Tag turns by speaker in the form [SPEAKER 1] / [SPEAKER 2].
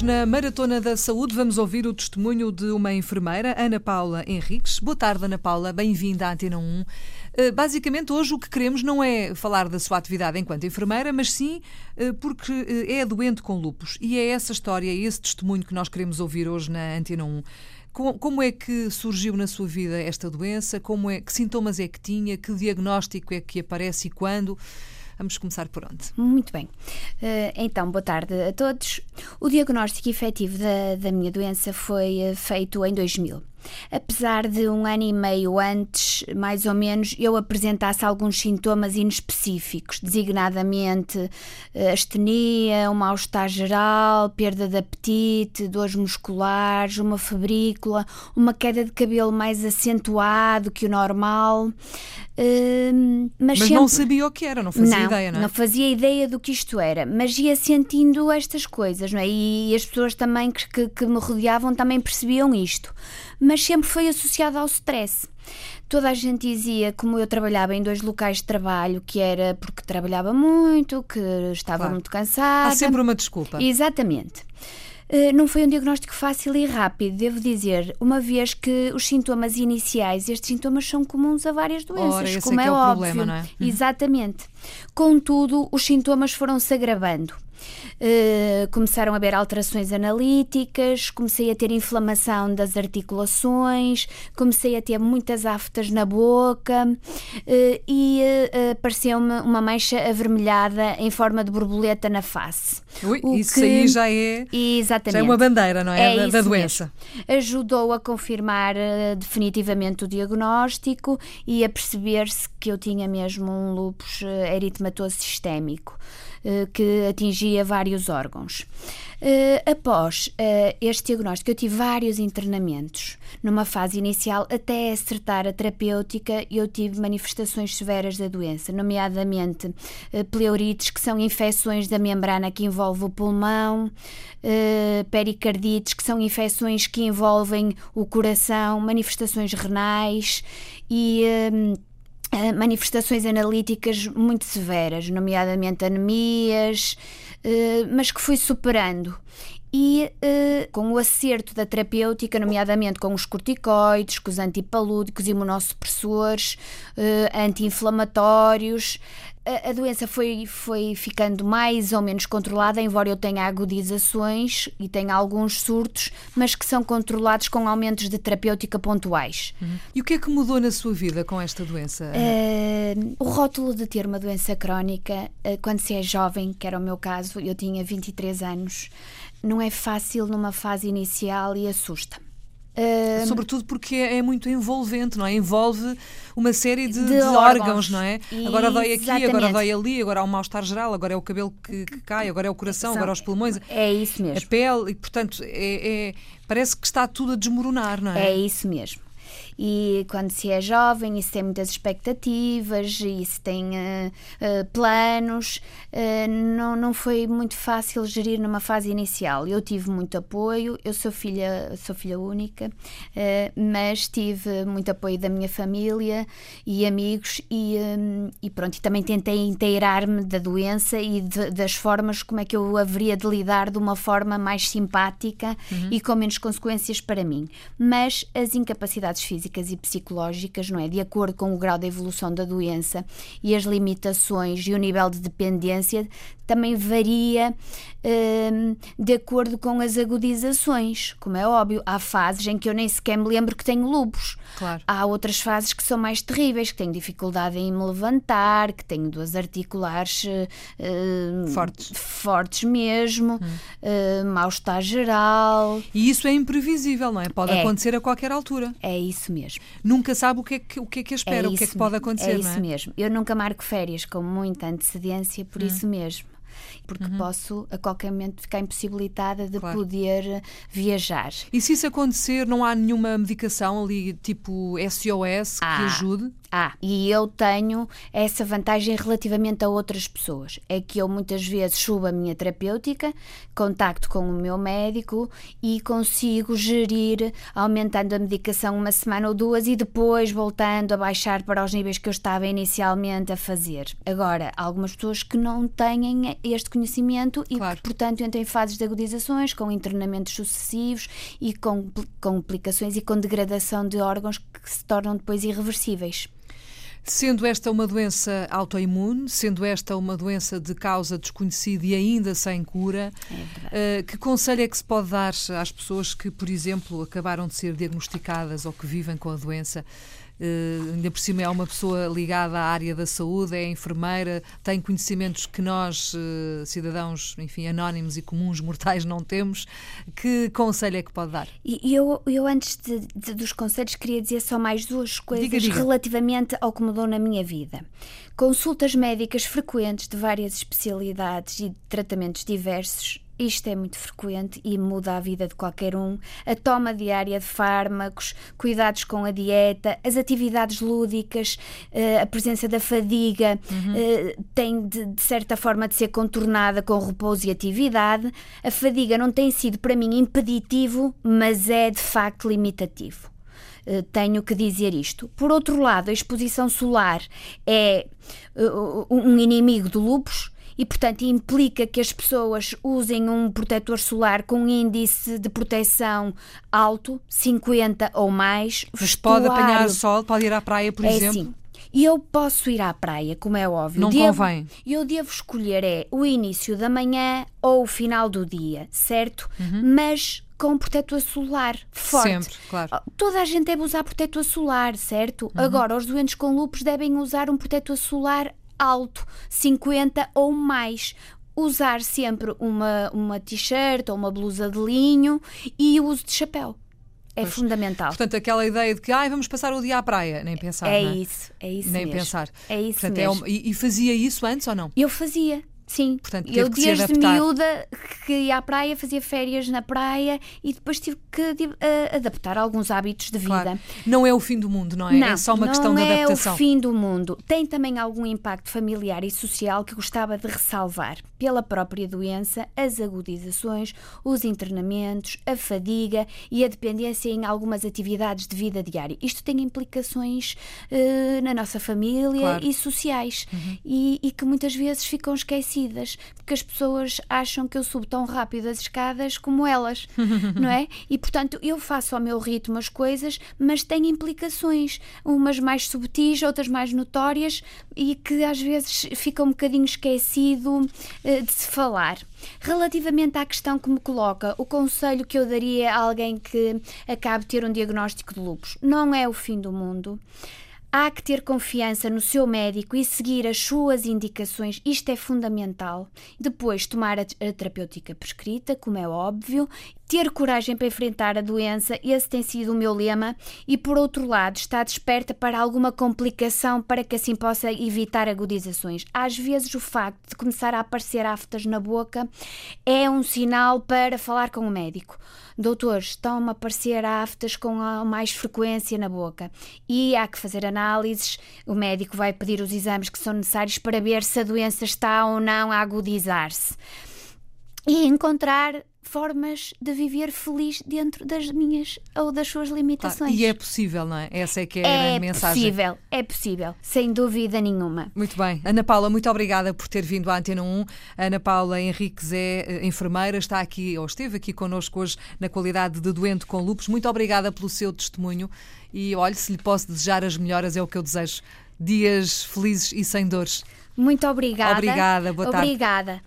[SPEAKER 1] Hoje, na Maratona da Saúde, vamos ouvir o testemunho de uma enfermeira, Ana Paula Henriques. Boa tarde, Ana Paula, bem-vinda à Antena 1. Eh, basicamente, hoje o que queremos não é falar da sua atividade enquanto enfermeira, mas sim eh, porque eh, é doente com lupus. E é essa história, esse testemunho que nós queremos ouvir hoje na Antena 1. Como é que surgiu na sua vida esta doença? Como é, que sintomas é que tinha? Que diagnóstico é que aparece e quando? Vamos começar por onde?
[SPEAKER 2] Muito bem. Uh, então, boa tarde a todos. O diagnóstico efetivo da, da minha doença foi uh, feito em 2000 apesar de um ano e meio antes, mais ou menos, eu apresentasse alguns sintomas inespecíficos, designadamente eh, astenia, um mal-estar geral, perda de apetite, dores musculares, uma febrícula, uma queda de cabelo mais acentuado que o normal.
[SPEAKER 1] Uh, mas, mas sempre... não sabia o que era, não fazia
[SPEAKER 2] não,
[SPEAKER 1] ideia, não é?
[SPEAKER 2] Não fazia ideia do que isto era, mas ia sentindo estas coisas, não é? E as pessoas também que, que, que me rodeavam também percebiam isto mas sempre foi associado ao stress. Toda a gente dizia, como eu trabalhava em dois locais de trabalho, que era porque trabalhava muito, que estava claro. muito cansada.
[SPEAKER 1] Há sempre uma desculpa.
[SPEAKER 2] Exatamente. Uh, não foi um diagnóstico fácil e rápido, devo dizer, uma vez que os sintomas iniciais, estes sintomas são comuns a várias doenças,
[SPEAKER 1] Ora,
[SPEAKER 2] como
[SPEAKER 1] é,
[SPEAKER 2] é, é
[SPEAKER 1] óbvio.
[SPEAKER 2] Problema,
[SPEAKER 1] não é? Uhum.
[SPEAKER 2] Exatamente. Contudo, os sintomas foram se agravando. Uh, começaram a haver alterações analíticas, comecei a ter inflamação das articulações, comecei a ter muitas aftas na boca uh, e uh, apareceu-me uma mancha avermelhada em forma de borboleta na face.
[SPEAKER 1] Ui, isso que... aí já é,
[SPEAKER 2] Exatamente. já
[SPEAKER 1] é uma bandeira, não é? é da, da doença.
[SPEAKER 2] Mesmo. Ajudou a confirmar definitivamente o diagnóstico e a perceber-se que eu tinha mesmo um lúpus eritematoso sistémico. Eh, que atingia vários órgãos. Eh, após eh, este diagnóstico, eu tive vários internamentos. Numa fase inicial, até acertar a terapêutica, eu tive manifestações severas da doença, nomeadamente pleurites, que são infecções da membrana que envolve o pulmão, pericardites, que são infecções que envolvem o coração, manifestações renais e manifestações analíticas muito severas, nomeadamente anemias, uh, mas que fui superando. E uh, com o acerto da terapêutica, nomeadamente com os corticoides, com os antipalúdicos, imunossupressores, anti-inflamatórios, a, doença foi, foi ficando mais ou menos controlada, embora eu tenha agudizações e tenha alguns surtos, mas que são controlados com aumentos de terapêutica pontuais.
[SPEAKER 1] Uhum. E o que é que mudou na sua vida com esta doença?
[SPEAKER 2] Uh, o rótulo de ter uma doença crónica, uh, quando se é jovem, que era o meu caso, eu tinha 23 anos, não é fácil numa fase inicial e assusta.
[SPEAKER 1] Uh, Sobretudo porque é, é, muito envolvente, não é? Envolve uma série de, de, de órgãos, órgãos, não é? E agora dói aqui, exatamente. agora dói ali, agora há um mal-estar geral, agora é o cabelo que, que cai, agora é o coração, São, agora os pulmões.
[SPEAKER 2] É isso mesmo.
[SPEAKER 1] A pele, e portanto, é, é, parece que está tudo a desmoronar, não é?
[SPEAKER 2] É isso mesmo e quando se é jovem e se tem muitas expectativas e se tem uh, uh, planos, uh, não, não foi muito fácil gerir numa fase inicial. Eu tive muito apoio, eu sou filha, sou filha única, mas tive muito apoio da minha família e amigos e, um, e pronto, e também tentei inteirar-me da doença e de, das formas como é que eu haveria de lidar de uma forma mais simpática uhum. e com menos consequências para mim. Mas as incapacidades físicas físicas e psicológicas, não é? De acordo com o grau de evolução da doença e as limitações e o nível de dependência, também varia um, de acordo com as agudizações. Como é óbvio, há fases em que eu nem sequer me lembro que tenho lupus.
[SPEAKER 1] Claro.
[SPEAKER 2] Há outras fases que são mais terríveis, que tenho dificuldade em me levantar, que tenho duas articulares uh,
[SPEAKER 1] fortes.
[SPEAKER 2] fortes mesmo, hum. uh, mal-estar geral.
[SPEAKER 1] E isso é imprevisível, não é? Pode é. acontecer a qualquer altura.
[SPEAKER 2] É isso mesmo.
[SPEAKER 1] Nunca sabe o que é que, o que, é que espera, é o que é que pode acontecer.
[SPEAKER 2] É
[SPEAKER 1] isso
[SPEAKER 2] é? mesmo. Eu nunca marco férias com muita antecedência, por hum. isso mesmo porque uhum. posso a qualquer momento ficar impossibilitada de claro. poder viajar.
[SPEAKER 1] E se isso acontecer, não há nenhuma medicação ali tipo SOS que ajude?
[SPEAKER 2] Ah, e eu tenho essa vantagem relativamente a outras pessoas. É que eu muitas vezes subo a minha terapêutica, contacto com o meu médico e consigo gerir, aumentando a medicação uma semana ou duas e depois voltando a baixar para os níveis que eu estava inicialmente a fazer. Agora, algumas pessoas que não têm este conhecimento e claro. que, portanto, entram em fases de agudizações, com internamentos sucessivos e com complicações e com degradação de órgãos que se tornam depois irreversíveis.
[SPEAKER 1] Sendo esta uma doença autoimune, sendo esta uma doença de causa desconhecida e ainda sem cura, é uh, que conselho é que se pode dar às pessoas que, por exemplo, acabaram de ser diagnosticadas ou que vivem com a doença? Uh, ainda por cima é uma pessoa ligada à área da saúde, é enfermeira, tem conhecimentos que nós, uh, cidadãos, enfim, anónimos e comuns mortais, não temos. Que conselho é que pode dar?
[SPEAKER 2] E eu, eu antes de, de, dos conselhos, queria dizer só mais duas coisas diga, diga. relativamente ao que mudou na minha vida. Consultas médicas frequentes de várias especialidades e tratamentos diversos isto é muito frequente e muda a vida de qualquer um. A toma diária de fármacos, cuidados com a dieta, as atividades lúdicas, eh, a presença da fadiga uhum. Eh, tem de, de certa forma de ser contornada com repouso e atividade. A fadiga não tem sido para mim impeditivo, mas é de facto limitativo eh, tenho que dizer isto. Por outro lado, a exposição solar é um inimigo do lúpus e, portanto, implica que as pessoas usem um protetor solar com índice de proteção alto, 50 ou mais.
[SPEAKER 1] Mas pode apanhar sol, pode ir à praia, por
[SPEAKER 2] é
[SPEAKER 1] exemplo?
[SPEAKER 2] Sim. E eu posso ir à praia, como é óbvio.
[SPEAKER 1] Não devo, convém.
[SPEAKER 2] Eu devo escolher é o início da manhã ou o final do dia, certo? Uhum. Mas com protetor solar forte.
[SPEAKER 1] Sempre, claro.
[SPEAKER 2] Toda a gente deve usar protetor solar, certo? Uhum. Agora, os doentes com lupus devem usar um protetor solar alto, 50 ou mais usar sempre uma, uma t-shirt ou uma blusa de linho e o uso de chapéu. É pois. fundamental.
[SPEAKER 1] Portanto, aquela ideia de que ah, vamos passar o dia à praia, nem pensar.
[SPEAKER 2] É
[SPEAKER 1] é?
[SPEAKER 2] isso, é isso.
[SPEAKER 1] Nem
[SPEAKER 2] mesmo.
[SPEAKER 1] pensar.
[SPEAKER 2] É isso
[SPEAKER 1] Portanto,
[SPEAKER 2] mesmo.
[SPEAKER 1] É e, e, fazia isso antes ou não?
[SPEAKER 2] Eu fazia. Sim,
[SPEAKER 1] Portanto,
[SPEAKER 2] eu desde miúda que ia à praia, fazia férias na praia e depois tive que uh, adaptar alguns hábitos de vida. Claro.
[SPEAKER 1] Não é o fim do mundo, não é?
[SPEAKER 2] Não,
[SPEAKER 1] é só uma questão de adaptação.
[SPEAKER 2] Não é o fim do mundo. Tem também algum impacto familiar e social que gostava de ressalvar. Pela própria doença, as agudizações, os internamentos, a fadiga e a dependência em algumas atividades de vida diária. Isto tem implicações uh, na nossa família claro. e sociais uhum. e, e que muitas vezes ficam esquecidas porque as pessoas acham que eu subo tão rápido as escadas como elas, não é? E portanto eu faço ao meu ritmo as coisas, mas tem implicações, umas mais subtis, outras mais notórias e que às vezes fica um bocadinho esquecido uh, de se falar. Relativamente à questão que me coloca, o conselho que eu daria a alguém que acabe de ter um diagnóstico de lupus não é o fim do mundo. Há que ter confiança no seu médico e seguir as suas indicações, isto é fundamental. Depois, tomar a terapêutica prescrita, como é óbvio, ter coragem para enfrentar a doença, esse tem sido o meu lema, e por outro lado, estar desperta para alguma complicação para que assim possa evitar agudizações. Às vezes, o facto de começar a aparecer aftas na boca é um sinal para falar com o médico. Doutores, estão-me a aparecer aftas com mais frequência na boca e há que fazer análises. O médico vai pedir os exames que são necessários para ver se a doença está ou não a agudizar-se e encontrar formas de viver feliz dentro das minhas ou das suas limitações. Claro,
[SPEAKER 1] e é possível, não é? Essa é que é, é a mensagem.
[SPEAKER 2] É possível, é possível, sem dúvida nenhuma.
[SPEAKER 1] Muito bem. Ana Paula, muito obrigada por ter vindo à Antena 1. Ana Paula Henriques é eh, enfermeira, está aqui, ou esteve aqui connosco hoje na qualidade de doente com lupus. Muito obrigada pelo seu testemunho e olhe, se lhe posso desejar as melhoras, é o que eu desejo. Dias felizes e sem dores.
[SPEAKER 2] Muito obrigada.
[SPEAKER 1] Obrigada, boa tarde.
[SPEAKER 2] Obrigada.